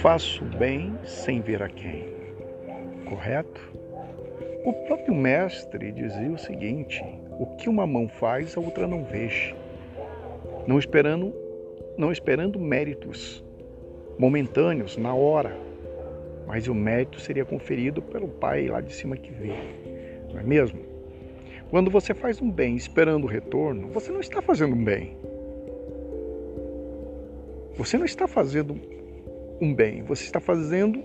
Faço bem sem ver a quem. Correto? O próprio mestre dizia o seguinte: o que uma mão faz, a outra não veja. Não esperando, não esperando méritos momentâneos na hora, mas o mérito seria conferido pelo Pai lá de cima que vê. Não é mesmo? Quando você faz um bem esperando o retorno, você não está fazendo um bem. Você não está fazendo um bem, você está fazendo,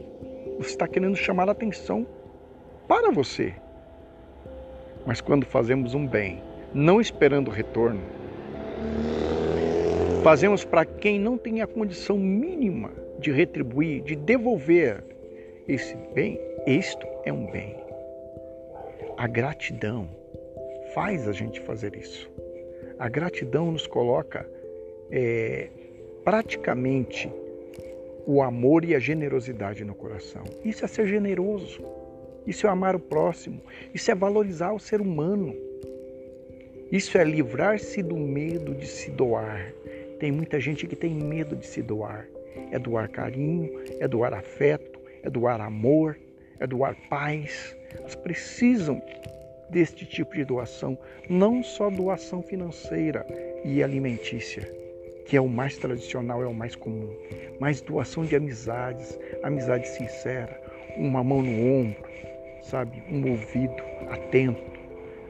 você está querendo chamar a atenção para você. Mas quando fazemos um bem, não esperando retorno, fazemos para quem não tem a condição mínima de retribuir, de devolver esse bem, isto é um bem. A gratidão faz a gente fazer isso. A gratidão nos coloca é, praticamente o amor e a generosidade no coração. Isso é ser generoso. Isso é amar o próximo. Isso é valorizar o ser humano. Isso é livrar-se do medo de se doar. Tem muita gente que tem medo de se doar. É doar carinho, é doar afeto, é doar amor, é doar paz. Elas precisam deste tipo de doação, não só doação financeira e alimentícia que é o mais tradicional, é o mais comum, mas doação de amizades, amizade sincera, uma mão no ombro, sabe, um ouvido atento.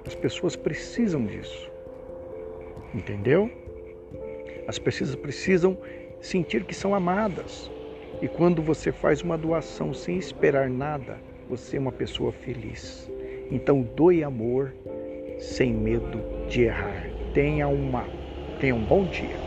As pessoas precisam disso. Entendeu? As pessoas precisam sentir que são amadas. E quando você faz uma doação sem esperar nada, você é uma pessoa feliz. Então doe amor sem medo de errar. Tenha uma tenha um bom dia.